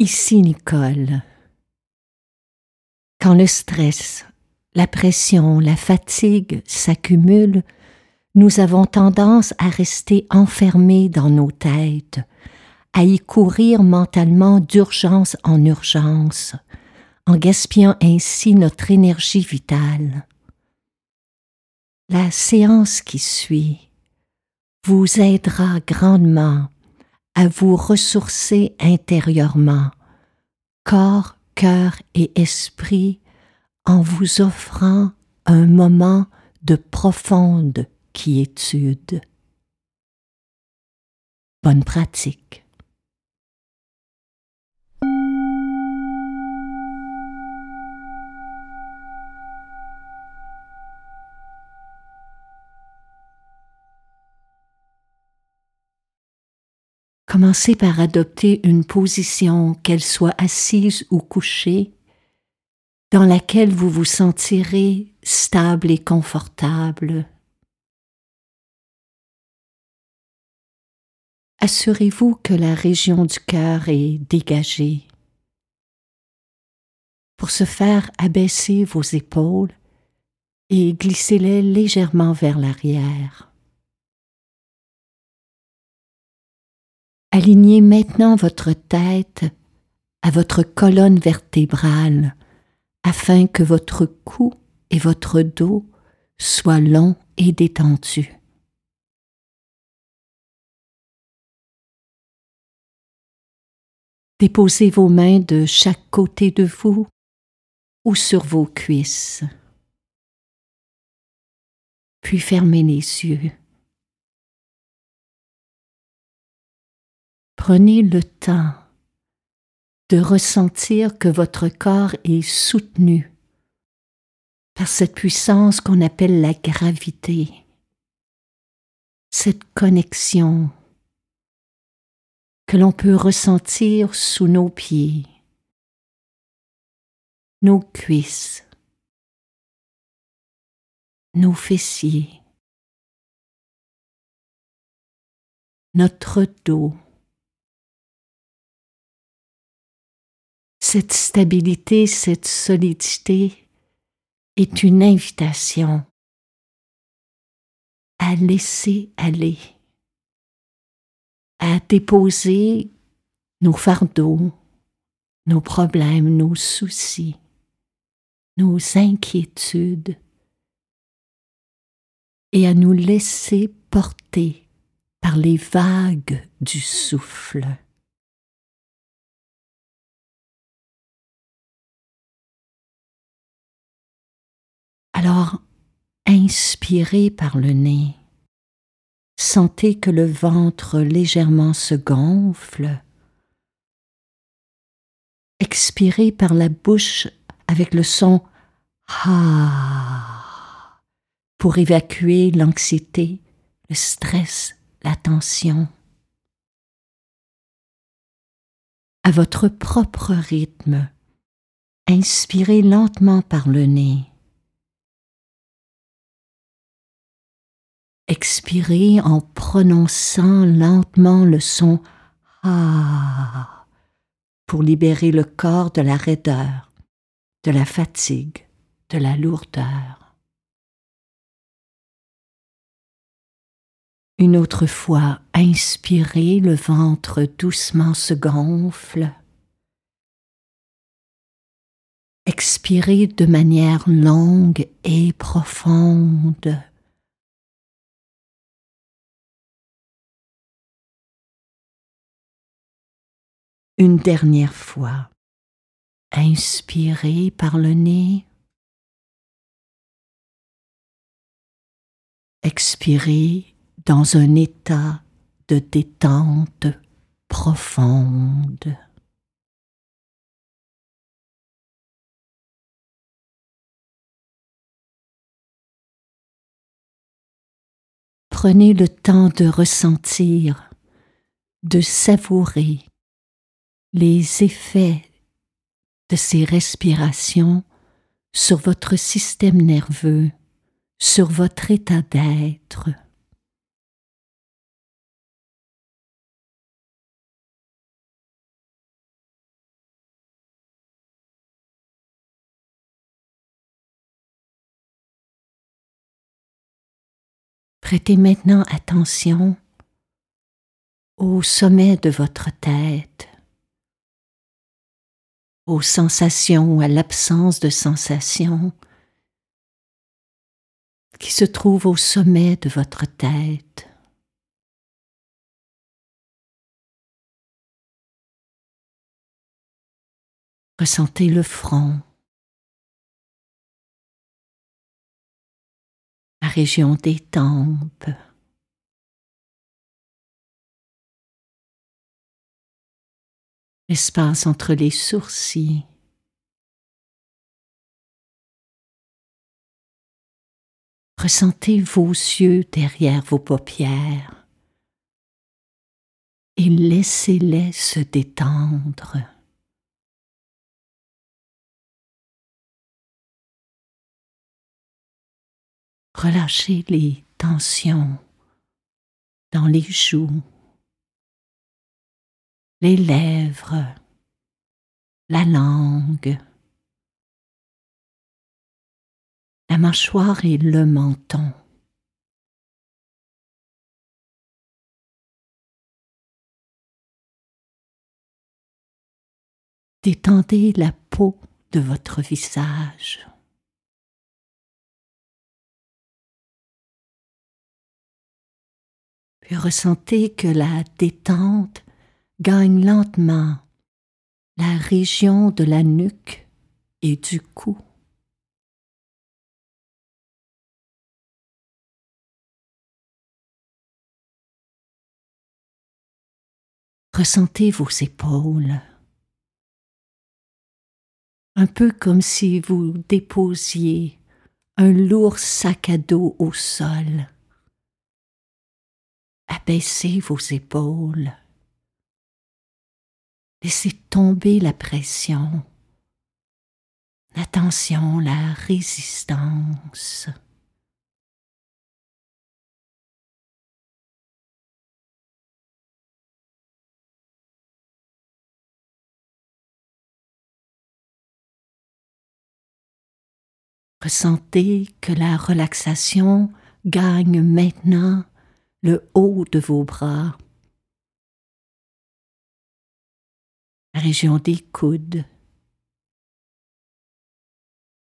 Ici Nicole. Quand le stress, la pression, la fatigue s'accumulent, nous avons tendance à rester enfermés dans nos têtes, à y courir mentalement d'urgence en urgence, en gaspillant ainsi notre énergie vitale. La séance qui suit vous aidera grandement à vous ressourcer intérieurement, corps, cœur et esprit, en vous offrant un moment de profonde quiétude. Bonne pratique. Commencez par adopter une position, qu'elle soit assise ou couchée, dans laquelle vous vous sentirez stable et confortable. Assurez-vous que la région du cœur est dégagée. Pour ce faire, abaissez vos épaules et glissez-les légèrement vers l'arrière. Alignez maintenant votre tête à votre colonne vertébrale afin que votre cou et votre dos soient longs et détendus. Déposez vos mains de chaque côté de vous ou sur vos cuisses. Puis fermez les yeux. Prenez le temps de ressentir que votre corps est soutenu par cette puissance qu'on appelle la gravité, cette connexion que l'on peut ressentir sous nos pieds, nos cuisses, nos fessiers, notre dos. Cette stabilité, cette solidité est une invitation à laisser aller, à déposer nos fardeaux, nos problèmes, nos soucis, nos inquiétudes et à nous laisser porter par les vagues du souffle. Alors, inspirez par le nez. Sentez que le ventre légèrement se gonfle. Expirez par la bouche avec le son Ah pour évacuer l'anxiété, le stress, la tension. À votre propre rythme, inspirez lentement par le nez. Expirez en prononçant lentement le son Ah pour libérer le corps de la raideur, de la fatigue, de la lourdeur. Une autre fois, inspirez, le ventre doucement se gonfle. Expirez de manière longue et profonde. Une dernière fois. Inspirez par le nez. Expirez dans un état de détente profonde. Prenez le temps de ressentir, de savourer les effets de ces respirations sur votre système nerveux, sur votre état d'être. Prêtez maintenant attention au sommet de votre tête, aux sensations à l'absence de sensations qui se trouvent au sommet de votre tête. Ressentez le front, la région des tempes, l'espace entre les sourcils. Ressentez vos yeux derrière vos paupières et laissez-les se détendre. Relâchez les tensions dans les joues, les lèvres, la langue, la mâchoire et le menton. Détendez la peau de votre visage. Puis ressentez que la détente gagne lentement la région de la nuque et du cou. Ressentez vos épaules, un peu comme si vous déposiez un lourd sac à dos au sol. Abaissez vos épaules. Laissez tomber la pression, la tension, la résistance. Ressentez que la relaxation gagne maintenant le haut de vos bras, la région des coudes,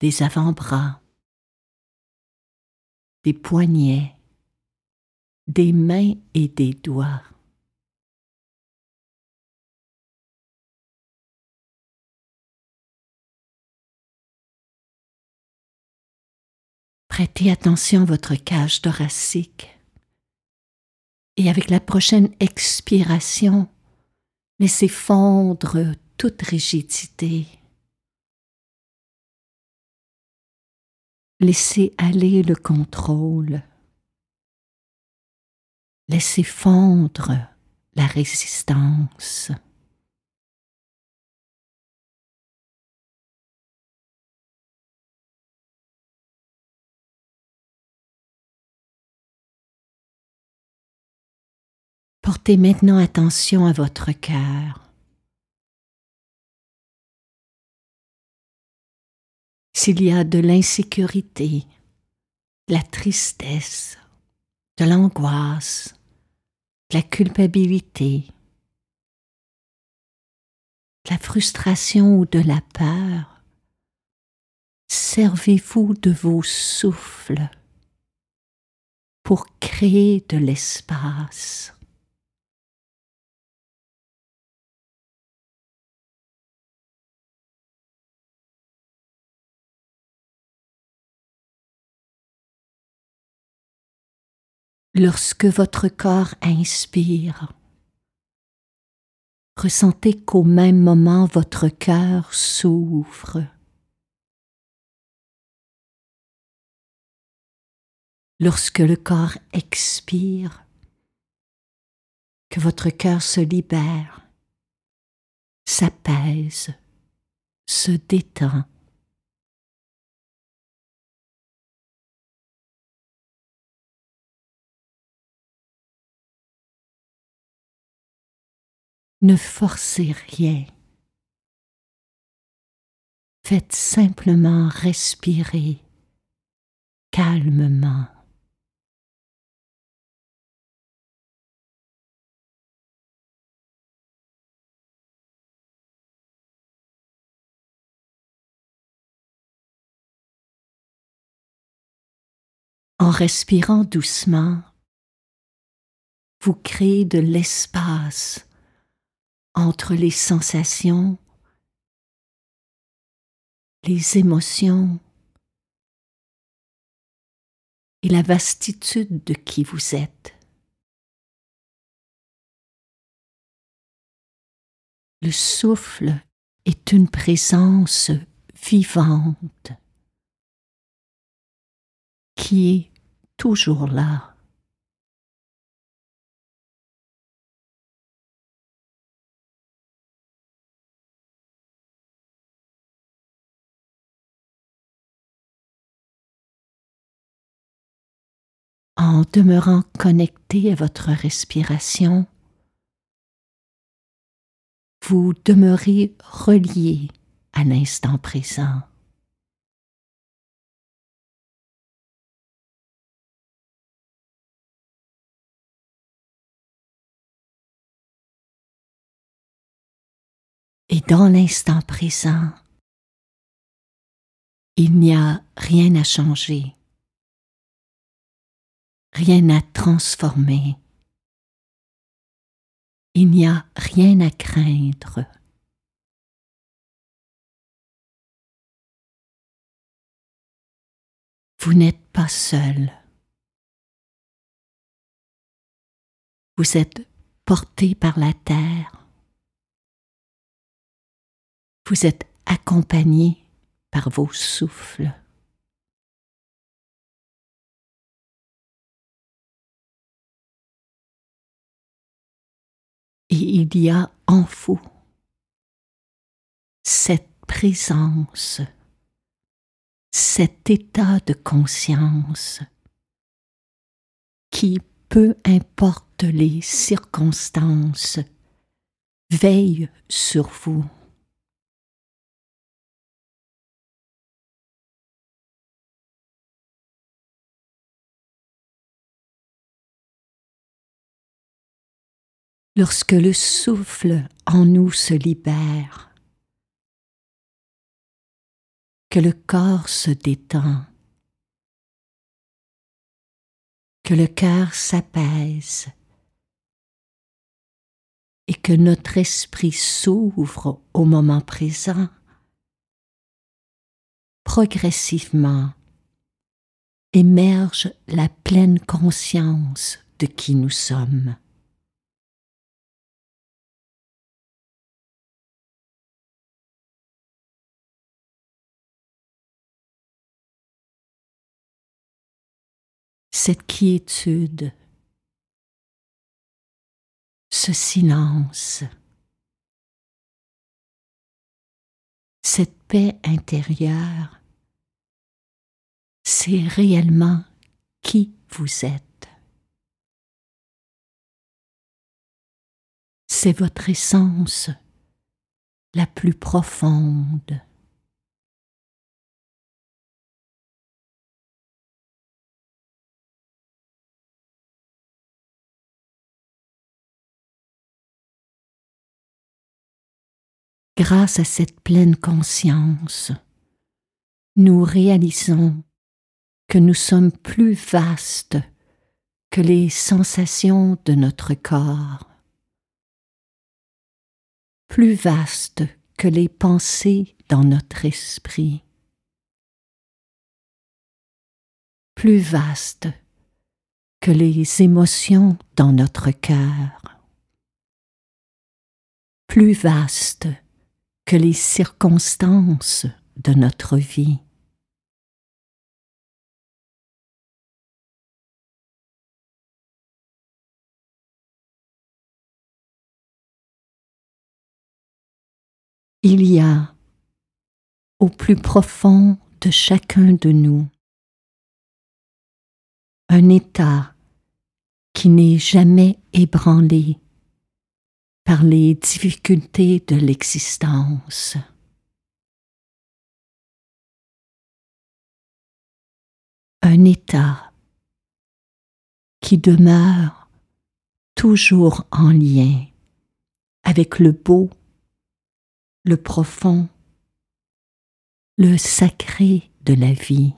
des avant-bras, des poignets, des mains et des doigts. Prêtez attention à votre cage thoracique. Et avec la prochaine expiration, laissez fondre toute rigidité. Laissez aller le contrôle. Laissez fondre la résistance. Portez maintenant attention à votre cœur. S'il y a de l'insécurité, de la tristesse, de l'angoisse, de la culpabilité, de la frustration ou de la peur, servez-vous de vos souffles pour créer de l'espace. Lorsque votre corps inspire, ressentez qu'au même moment votre cœur s'ouvre. Lorsque le corps expire, que votre cœur se libère, s'apaise, se détend. Ne forcez rien. Faites simplement respirer calmement. En respirant doucement, vous créez de l'espace entre les sensations, les émotions et la vastitude de qui vous êtes. Le souffle est une présence vivante qui est toujours là. En demeurant connecté à votre respiration, vous demeurez relié à l'instant présent. Et dans l'instant présent, il n'y a rien à changer, rien à transformer. Il n'y a rien à craindre. Vous n'êtes pas seul. Vous êtes porté par la terre. Vous êtes accompagné par vos souffles. Il y a en vous cette présence, cet état de conscience qui, peu importe les circonstances, veille sur vous. Lorsque le souffle en nous se libère, que le corps se détend, que le cœur s'apaise. Et que notre esprit s'ouvre au moment présent, progressivement émerge la pleine conscience de qui nous sommes. Cette quiétude, ce silence, cette paix intérieure, c'est réellement qui vous êtes. C'est votre essence la plus profonde. Grâce à cette pleine conscience, nous réalisons que nous sommes plus vastes que les sensations de notre corps, plus vastes que les pensées dans notre esprit, plus vastes que les émotions dans notre cœur, plus vastes que les circonstances de notre vie. Il y a au plus profond de chacun de nous un état qui n'est jamais ébranlé par les difficultés de l'existence. Un état qui demeure toujours en lien avec le beau, le profond, le sacré de la vie.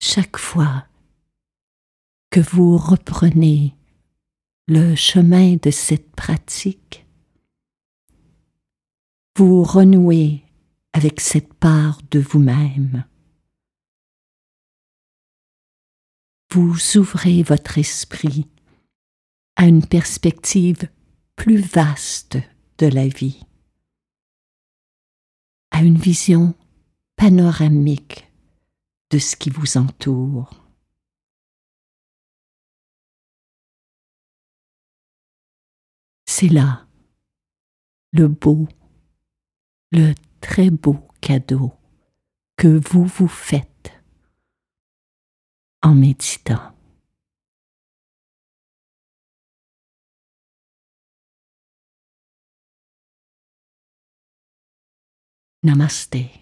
Chaque fois que vous reprenez le chemin de cette pratique, vous renouez avec cette part de vous-même. Vous ouvrez votre esprit à une perspective plus vaste de la vie, à une vision panoramique de ce qui vous entoure. C'est là le beau, le très beau cadeau que vous vous faites en méditant. Namaste.